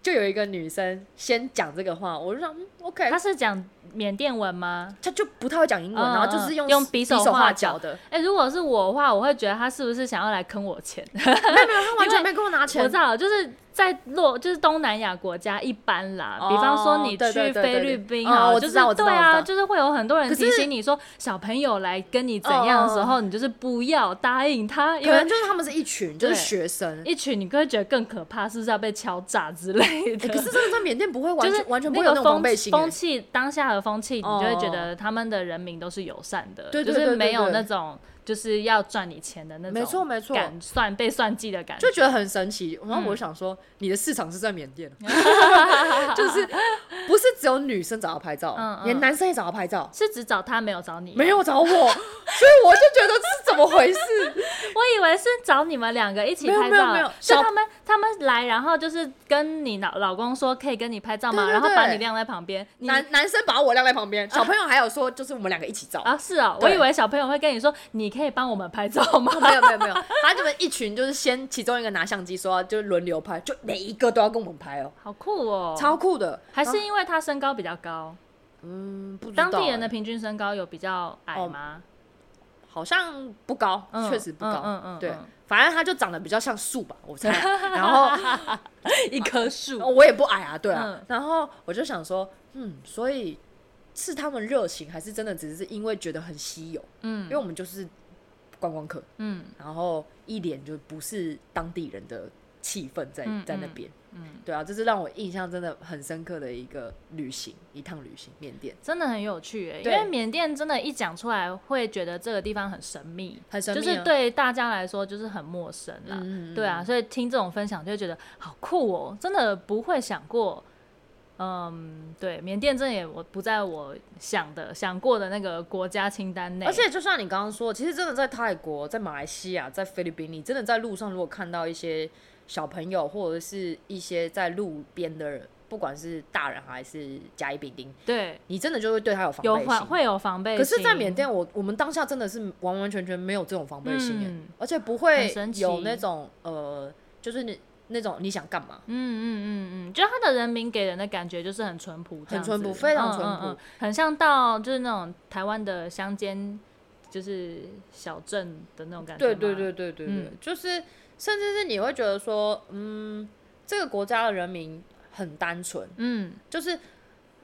A: 就有一个女生先讲这个话，我就想，嗯，OK。
B: 她是讲缅甸文吗？
A: 她就不太会讲英文，嗯、然后就是用
B: 用比手画脚
A: 的。
B: 哎、欸，如果是我的话，我会觉得她是不是想要来坑我钱？
A: 没有没有，她完全没跟我拿钱。
B: 我知道，就是。在落就是东南亚国家一般啦，比方说你去菲律宾啊，就是对啊，就是会有很多人提醒你说，小朋友来跟你怎样的时候，你就是不要答应他，
A: 可能就是他们是一群，就是学生，
B: 一群，你会觉得更可怕，是不是要被敲诈之类的？
A: 可是真的在缅甸不会完全完全不会有那种防备心，
B: 风气当下的风气，你就会觉得他们的人民都是友善的，就是没有那种。就是要赚你钱的那种，没错没错，敢算被算计的感觉，
A: 就觉得很神奇。然后我想说，你的市场是在缅甸，就是不是只有女生找他拍照嗯，连男生也找他拍照，
B: 是只找他没有找你，
A: 没有找我，所以我就觉得这是怎么回事？
B: 我以为是找你们两个一起拍照，没有，是他们他们来，然后就是跟你老老公说可以跟你拍照吗？然后把你晾在旁边，
A: 男男生把我晾在旁边，小朋友还有说就是我们两个一起照
B: 啊，是啊，我以为小朋友会跟你说你。可以帮我们拍照吗？
A: 没有没有没有，他们一群就是先其中一个拿相机说就轮流拍，就每一个都要跟我们拍哦，
B: 好酷哦，
A: 超酷的。
B: 还是因为他身高比较高？嗯，不知道。当地人的平均身高有比较矮吗？
A: 好像不高，确实不高。嗯嗯，对，反正他就长得比较像树吧，我猜。然后
B: 一棵树，
A: 我也不矮啊，对啊。然后我就想说，嗯，所以是他们热情，还是真的只是因为觉得很稀有？嗯，因为我们就是。观光客，嗯，然后一脸就不是当地人的气氛在在那边，嗯，对啊，这是让我印象真的很深刻的一个旅行，一趟旅行，缅甸。
B: 真的很有趣哎，因为缅甸真的，一讲出来会觉得这个地方很神秘，很神秘，就是对大家来说就是很陌生啦，对啊，所以听这种分享就会觉得好酷哦，真的不会想过。嗯，对，缅甸这也我不在我想的想过的那个国家清单内。
A: 而且就像你刚刚说，其实真的在泰国、在马来西亚、在菲律宾，你真的在路上如果看到一些小朋友或者是一些在路边的人，不管是大人还是甲乙丙丁，对，你真的就会对他有防备心，
B: 有会有防备心。
A: 可是，在缅甸，我我们当下真的是完完全全没有这种防备心，嗯，而且不会有那种呃，就是你。那种你想干嘛？嗯
B: 嗯嗯嗯，就他的人民给人的感觉就是很淳朴，
A: 很淳朴，非常淳朴，嗯嗯嗯，
B: 很像到就是那种台湾的乡间，就是小镇的那种感觉。
A: 对对对对对对，嗯、就是甚至是你会觉得说，嗯，这个国家的人民很单纯，嗯，就是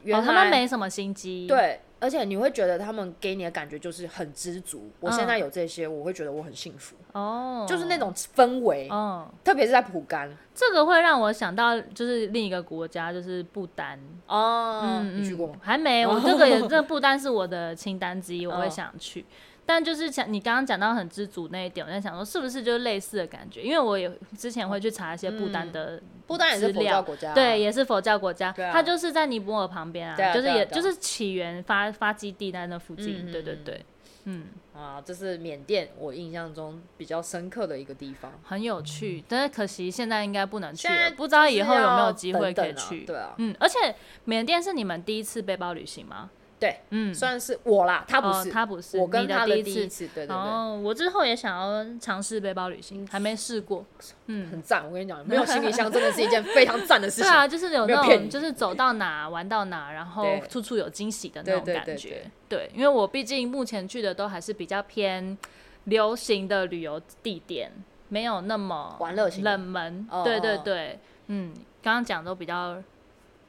A: 原来、
B: 哦、他们没什么心机，
A: 对。而且你会觉得他们给你的感觉就是很知足。我现在有这些，我会觉得我很幸福。哦，就是那种氛围。嗯，特别是在普甘，
B: 这个会让我想到就是另一个国家，就是不丹。
A: 哦，你去过吗？
B: 还没，我这个也这个不丹是我的清单之一，我会想去。但就是讲你刚刚讲到很知足那一点，我在想说是不是就是类似的感觉？因为我也之前会去查一些不丹的，
A: 不丹也是佛教国家，
B: 对，也是佛教国家，它就是在尼泊尔旁边啊，就是也就是起源发发基地在那附近，对对对，嗯。
A: 啊，这是缅甸我印象中比较深刻的一个地方，
B: 很有趣，但是可惜现在应该不能去了，不知道以后有没有机会可以去，对啊，嗯，而且缅甸是你们第一次背包旅行吗？
A: 对，嗯，算是我啦，他不是，
B: 他不是，
A: 我跟他的第一次，对对对。
B: 哦，我之后也想要尝试背包旅行，还没试过，嗯，
A: 很赞。我跟你讲，没有行李箱真的是一件非常赞的事情。对
B: 啊，就是有那种，就是走到哪玩到哪，然后处处有惊喜的那种感觉。对，因为我毕竟目前去的都还是比较偏流行的旅游地点，没有那么
A: 玩乐型、
B: 冷门。对对对，嗯，刚刚讲都比较。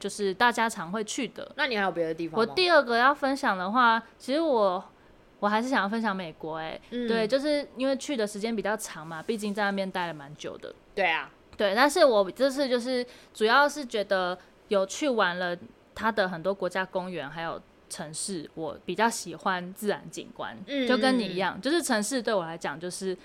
B: 就是大家常会去的。
A: 那你还有别的地方？
B: 我第二个要分享的话，其实我我还是想要分享美国、欸。哎、嗯，对，就是因为去的时间比较长嘛，毕竟在那边待了蛮久的。
A: 对啊，
B: 对。但是我这次就是主要是觉得有去玩了它的很多国家公园，还有城市，我比较喜欢自然景观，嗯、就跟你一样，就是城市对我来讲就是。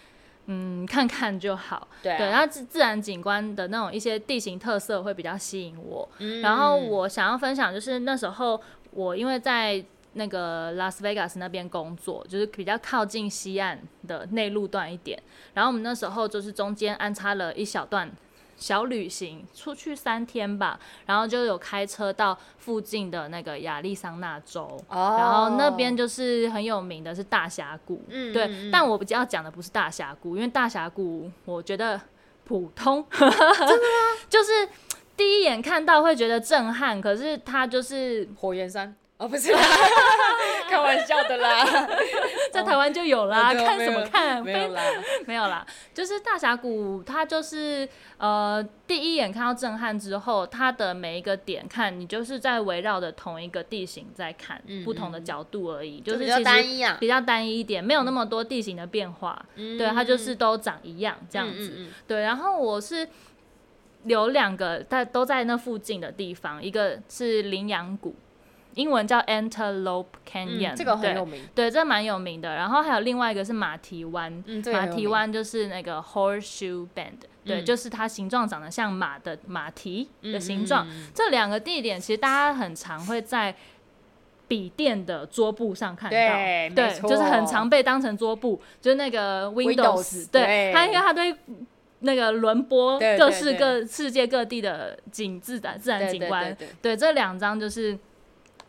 B: 嗯，看看就好。对，啊、对，然后自自然景观的那种一些地形特色会比较吸引我。嗯，然后我想要分享就是那时候我因为在那个拉斯维加斯那边工作，就是比较靠近西岸的内陆段一点。然后我们那时候就是中间安插了一小段。小旅行出去三天吧，然后就有开车到附近的那个亚利桑那州，oh. 然后那边就是很有名的是大峡谷，嗯，对，嗯、但我比较讲的不是大峡谷，因为大峡谷我觉得普通？就是第一眼看到会觉得震撼，可是它就是
A: 火焰山。哦，不是，开玩笑的啦，
B: 在台湾就有啦，
A: 哦、
B: 看什么看？
A: 没有啦，
B: 没有啦，就是大峡谷，它就是呃，第一眼看到震撼之后，它的每一个点看，你就是在围绕着同一个地形在看，不同的角度而已，就是其实比较单一啊，比较单一一点，没有那么多地形的变化，嗯、对，它就是都长一样这样子，对。然后我是有两个在都在那附近的地方，一个是羚羊谷。英文叫 Antelope Canyon，
A: 嗯、这个很有名，
B: 对，对，这蛮有名的。然后还有另外一个是马蹄湾，嗯、马蹄湾就是那个 Horseshoe Bend，、嗯、对，就是它形状长得像马的马蹄的形状。这两个地点其实大家很常会在笔电的桌布上看到，对，对就是很常被当成桌布，就是那个 Windows，, Windows 对，它因为它对那个轮播各式各世界各地的景自然自然景观，对，这两张就是。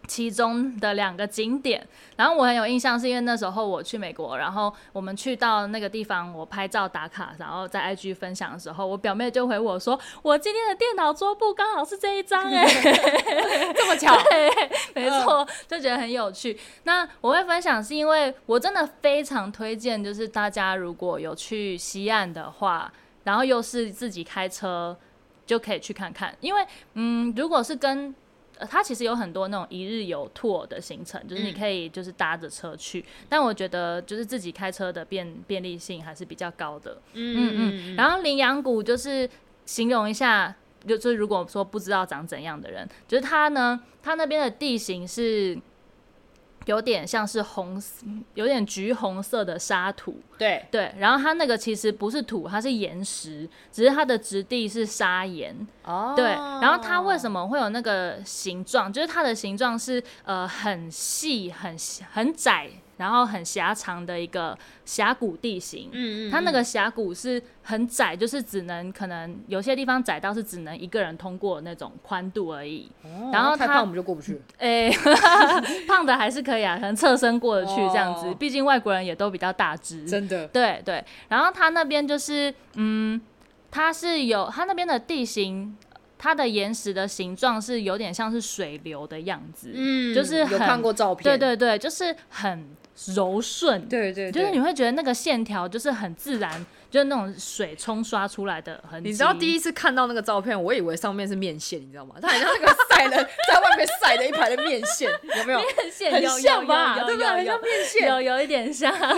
B: 其中的两个景点，然后我很有印象，是因为那时候我去美国，然后我们去到那个地方，我拍照打卡，然后在 IG 分享的时候，我表妹就回我说：“我今天的电脑桌布刚好是这一张，哎，
A: 这么巧。”
B: 对，没错，就觉得很有趣。那我会分享，是因为我真的非常推荐，就是大家如果有去西岸的话，然后又是自己开车，就可以去看看。因为，嗯，如果是跟它其实有很多那种一日游 tour 的行程，就是你可以就是搭着车去，嗯、但我觉得就是自己开车的便便利性还是比较高的。嗯嗯嗯。然后羚羊谷就是形容一下，就是如果说不知道长怎样的人，就是它呢，它那边的地形是。有点像是红，有点橘红色的沙土。对对，然后它那个其实不是土，它是岩石，只是它的质地是砂岩。哦。对，然后它为什么会有那个形状？就是它的形状是呃很细、很很窄。然后很狭长的一个峡谷地形，嗯嗯，它那个峡谷是很窄，就是只能可能有些地方窄到是只能一个人通过那种宽度而已。哦，然后太
A: 胖我们就过不去。
B: 哎，胖的还是可以啊，可能侧身过得去这样子。毕竟外国人也都比较大只。
A: 真的。
B: 对对，然后它那边就是，嗯，它是有它那边的地形，它的岩石的形状是有点像是水流的样子。嗯，就是
A: 有看过照片。
B: 对对对，就是很。柔顺，
A: 对，对对，
B: 就是你会觉得那个线条就是很自然，就是那种水冲刷出来的痕迹。
A: 你知道第一次看到那个照片，我以为上面是面线，你知道吗？它好像那个晒了 在外面晒的一排的面线，有没有？
B: 面线
A: 很像吧？对不对？很像面线，
B: 有有一点像，好好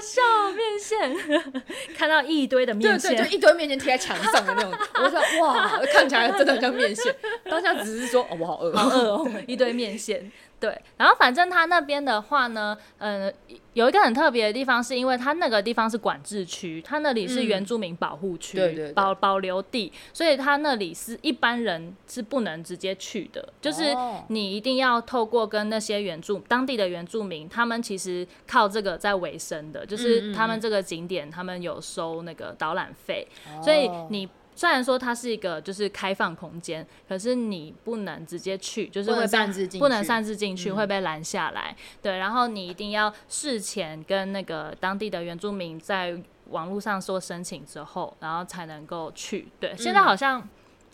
B: 笑哦，面线。看到一堆的面线，
A: 对对，就一堆面线贴在墙上的那种，我说哇，看起来真的很像面线。当下只是说哦，我好饿，
B: 好饿哦，一堆面线。对，然后反正他那边的话呢，呃，有一个很特别的地方，是因为他那个地方是管制区，他那里是原住民保护区，嗯、对对对。保保留地，所以他那里是一般人是不能直接去的，就是你一定要透过跟那些原住当地的原住民，他们其实靠这个在维生的，就是他们这个景点，他们有收那个导览费，嗯、所以你。虽然说它是一个就是开放空间，可是你不能直接去，就是会被不能擅自进去，会被拦下来。嗯、对，然后你一定要事前跟那个当地的原住民在网络上做申请之后，然后才能够去。对，现在好像。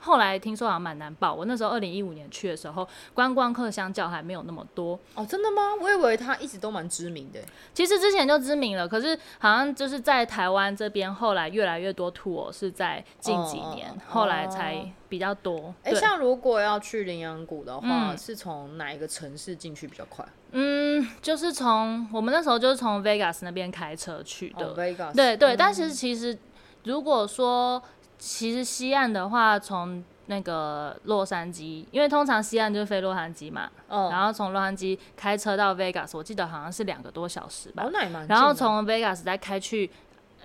B: 后来听说好像蛮难报，我那时候二零一五年去的时候，观光客相较还没有那么多。
A: 哦，真的吗？我以为他一直都蛮知名的。
B: 其实之前就知名了，可是好像就是在台湾这边，后来越来越多 tour 是在近几年，哦、后来才比较多。哎、
A: 欸，像如果要去羚羊谷的话，嗯、是从哪一个城市进去比较快？
B: 嗯，就是从我们那时候就是从 Vegas 那边开车去的。哦、Vegas。对对，嗯、但是其实如果说。其实西岸的话，从那个洛杉矶，因为通常西岸就是飞洛杉矶嘛，嗯、然后从洛杉矶开车到 Vegas，我记得好像是两个多小时吧。
A: 哦、那也蛮。
B: 然后从 Vegas 再开去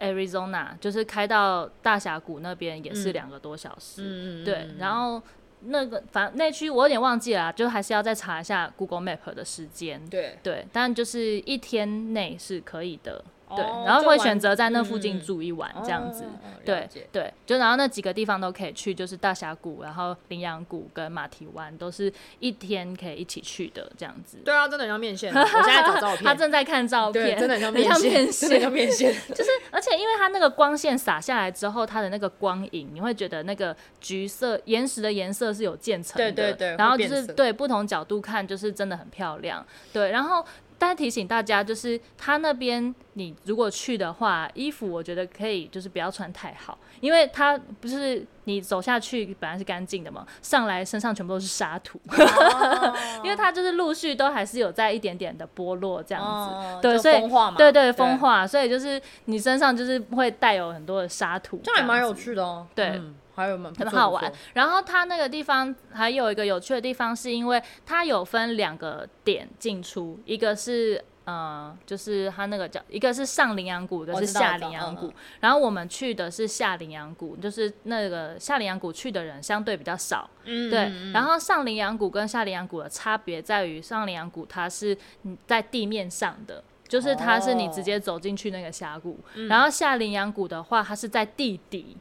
B: Arizona，就是开到大峡谷那边也是两个多小时。嗯、对，然后那个反正那区我有点忘记了，就还是要再查一下 Google Map 的时间。
A: 对
B: 对，但就是一天内是可以的。对，然后会选择在那附近住一晚这样子，对对，就然后那几个地方都可以去，就是大峡谷，然后羚羊谷跟马蹄湾都是一天可以一起去的这样子。
A: 对啊，真的很像面线。我现在找照 片，
B: 他正在看照片，
A: 真的很像面线，真的像面线。
B: 就是，而且因为它那个光线洒下来之后，它的那个光影，你会觉得那个橘色岩石的颜色是有渐层的，对对对，然后就是对不同角度看，就是真的很漂亮。对，然后。但提醒大家，就是他那边，你如果去的话，衣服我觉得可以，就是不要穿太好，因为他不是你走下去本来是干净的嘛，上来身上全部都是沙土，哦、因为它就是陆续都还是有在一点点的剥落这样子，哦、对，所以对对风化，所以就是你身上就是会带有很多的沙土
A: 这，样还蛮有趣的哦，
B: 对。嗯还有很好玩。然后它那个地方还有一个有趣的地方，是因为它有分两个点进出，一个是呃，就是它那个叫一个是上羚羊谷，一个是下羚羊谷。然后我们去的是下羚羊谷，就是那个下羚羊谷去的人相对比较少。嗯，对。然后上羚羊谷跟下羚羊谷的差别在于，上羚羊谷它是在地面上的，就是它是你直接走进去那个峡谷。然后下羚羊谷的话，它是在地底。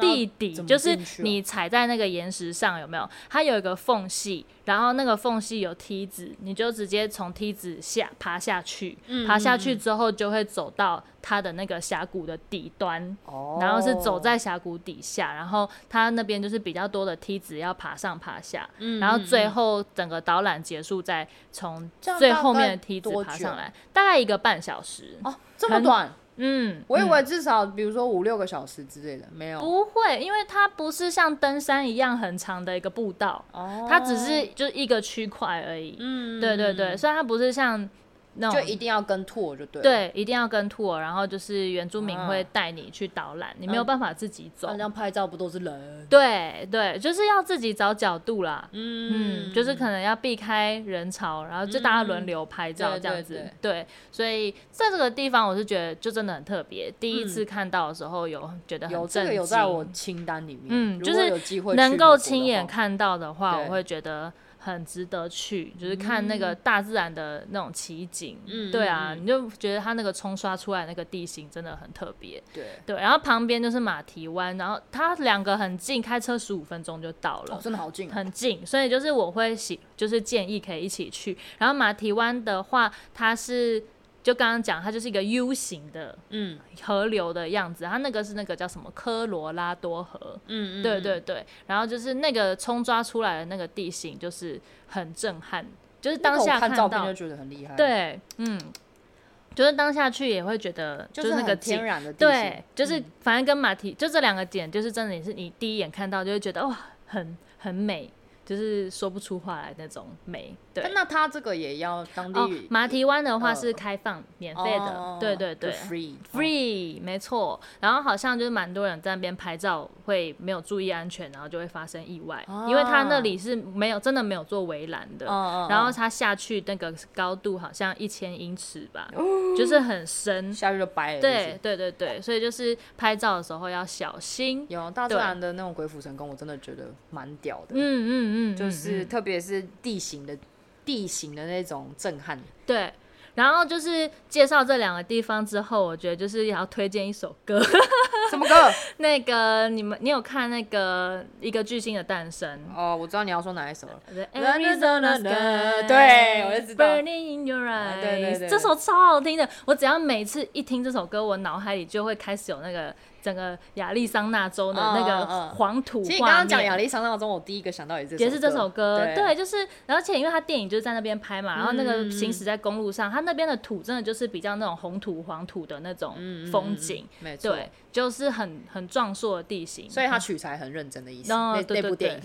B: 地底就是你踩在那个岩石上，有没有？它有一个缝隙，然后那个缝隙有梯子，你就直接从梯子下爬下去。嗯、爬下去之后，就会走到它的那个峡谷的底端。哦、然后是走在峡谷底下，然后它那边就是比较多的梯子要爬上爬下。嗯、然后最后整个导览结束，再从最后面的梯子爬上来，大概一个半小时。
A: 哦，这么短。
B: 嗯，
A: 我以为至少比如说五六个小时之类的，没有，
B: 不会，因为它不是像登山一样很长的一个步道，哦，它只是就一个区块而已，嗯，对对对，虽然它不是像。
A: 就一定要跟 tour 就对，
B: 对，一定要跟 tour，然后就是原住民会带你去导览，你没有办法自己走。
A: 那拍照不都是人？
B: 对对，就是要自己找角度啦。嗯，就是可能要避开人潮，然后就大家轮流拍照这样子。对，所以在这个地方，我是觉得就真的很特别。第一次看到的时候，有觉得很震惊。
A: 有在我清单里面。嗯，
B: 就是能够亲眼看到的话，我会觉得。很值得去，就是看那个大自然的那种奇景，嗯、对啊，嗯、你就觉得它那个冲刷出来那个地形真的很特别，
A: 对
B: 对。然后旁边就是马蹄湾，然后它两个很近，开车十五分钟就到了，
A: 哦，真的好近，
B: 很近。所以就是我会喜，就是建议可以一起去。然后马蹄湾的话，它是。就刚刚讲，它就是一个 U 型的，嗯，河流的样子。它那个是那个叫什么科罗拉多河，嗯嗯，对对对。然后就是那个冲刷出来的那个地形，就是很震撼。就是当下看到，看照片
A: 就觉得很厉害。
B: 对，嗯，就是当下去也会觉得，就是那个
A: 天然的地形，
B: 对，就是反正跟马蹄，就这两个点，就是真的也是你第一眼看到就会觉得哇，很很美。就是说不出话来那种美，对。
A: 那他这个也要当地语。
B: 马蹄湾的话是开放、免费的，对对对，free，free，没错。然后好像就是蛮多人在那边拍照，会没有注意安全，然后就会发生意外，因为他那里是没有真的没有做围栏的，然后他下去那个高度好像一千英尺吧，就是很深，
A: 下去就掰了。
B: 对对对对，所以就是拍照的时候要小心。
A: 有大自然的那种鬼斧神工，我真的觉得蛮屌的。
B: 嗯嗯嗯。嗯，
A: 就是特别是地形的地形的那种震撼。
B: 对，然后就是介绍这两个地方之后，我觉得就是也要推荐一首歌。
A: 什么歌？
B: 那个你们，你有看那个一个巨星的诞生？
A: 哦，我知道你要说哪一首了。
B: 对，
A: 我就知道。
B: Burning in your eyes，对对对，这首超好听的。我只要每次一听这首歌，我脑海里就会开始有那个。整个亚利桑那州的那个黄土。其实你刚刚
A: 讲亚利桑那州，我第一个想到也是
B: 也是这首歌。对，就是，而且因为他电影就是在那边拍嘛，然后那个行驶在公路上，他那边的土真的就是比较那种红土黄土的那种风景，没错，对，就是很很壮硕的地形。
A: 所以他取材很认真的意思。那那部电影，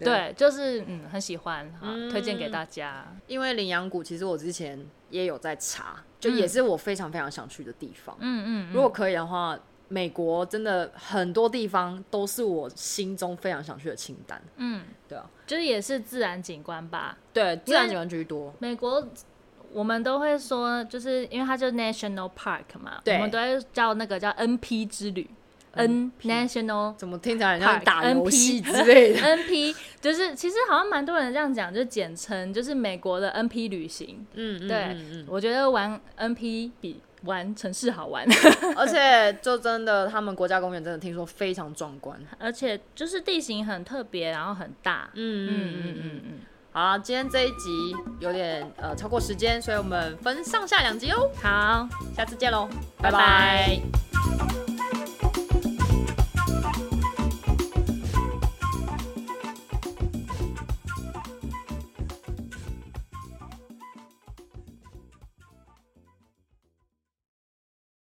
B: 对，就是嗯很喜欢，推荐给大家。
A: 因为羚羊谷其实我之前也有在查，就也是我非常非常想去的地方。嗯嗯，如果可以的话。美国真的很多地方都是我心中非常想去的清单。
B: 嗯，
A: 对啊，
B: 就是也是自然景观吧。
A: 对，自然景观居多。
B: 美国我们都会说，就是因为它就是 National Park 嘛，我们都会叫那个叫 NP 之旅。N National
A: 怎么听起来像打游戏之类的？
B: NP 就是其实好像蛮多人这样讲，就简称就是美国的 NP 旅行。
A: 嗯，
B: 对，
A: 嗯嗯
B: 我觉得玩 NP 比玩城市好玩，
A: 而且就真的他们国家公园真的听说非常壮观，
B: 而且就是地形很特别，然后很大。
A: 嗯嗯嗯嗯嗯。好啦，今天这一集有点呃超过时间，所以我们分上下两集哦。
B: 好，
A: 下次见喽，
B: 拜拜。